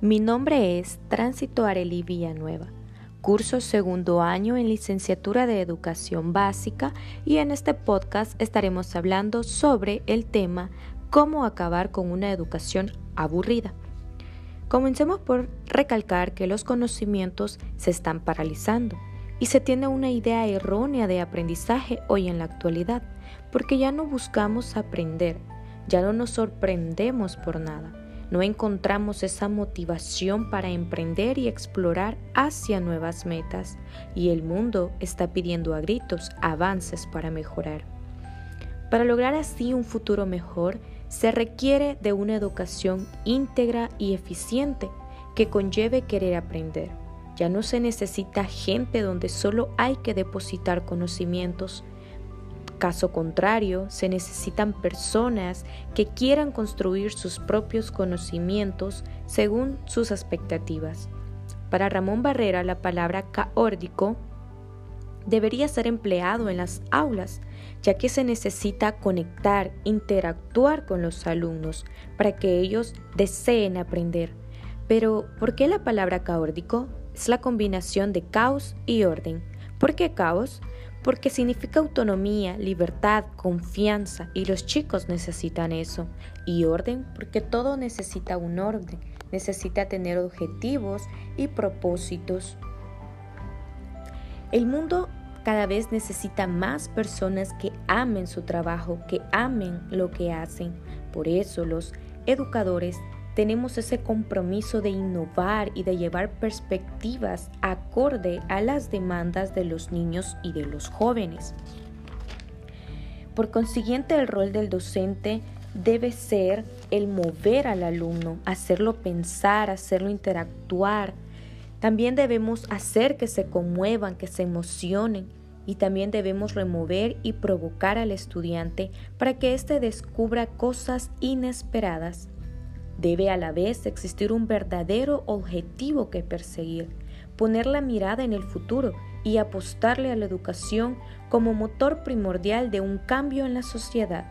Mi nombre es Tránsito Areli Villanueva. Curso segundo año en licenciatura de Educación Básica y en este podcast estaremos hablando sobre el tema cómo acabar con una educación aburrida. Comencemos por recalcar que los conocimientos se están paralizando y se tiene una idea errónea de aprendizaje hoy en la actualidad, porque ya no buscamos aprender, ya no nos sorprendemos por nada no encontramos esa motivación para emprender y explorar hacia nuevas metas y el mundo está pidiendo a gritos avances para mejorar. Para lograr así un futuro mejor, se requiere de una educación íntegra y eficiente que conlleve querer aprender. Ya no se necesita gente donde solo hay que depositar conocimientos, Caso contrario, se necesitan personas que quieran construir sus propios conocimientos según sus expectativas. Para Ramón Barrera, la palabra caórdico debería ser empleado en las aulas, ya que se necesita conectar, interactuar con los alumnos para que ellos deseen aprender. Pero, ¿por qué la palabra caórdico? Es la combinación de caos y orden. ¿Por qué caos? Porque significa autonomía, libertad, confianza y los chicos necesitan eso. Y orden porque todo necesita un orden, necesita tener objetivos y propósitos. El mundo cada vez necesita más personas que amen su trabajo, que amen lo que hacen. Por eso los educadores tenemos ese compromiso de innovar y de llevar perspectivas acorde a las demandas de los niños y de los jóvenes. Por consiguiente, el rol del docente debe ser el mover al alumno, hacerlo pensar, hacerlo interactuar. También debemos hacer que se conmuevan, que se emocionen y también debemos remover y provocar al estudiante para que éste descubra cosas inesperadas Debe a la vez existir un verdadero objetivo que perseguir, poner la mirada en el futuro y apostarle a la educación como motor primordial de un cambio en la sociedad.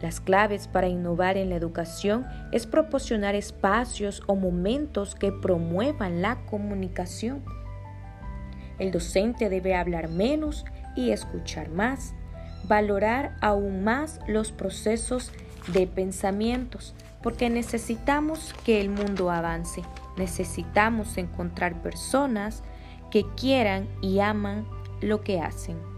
Las claves para innovar en la educación es proporcionar espacios o momentos que promuevan la comunicación. El docente debe hablar menos y escuchar más, valorar aún más los procesos de pensamientos, porque necesitamos que el mundo avance, necesitamos encontrar personas que quieran y aman lo que hacen.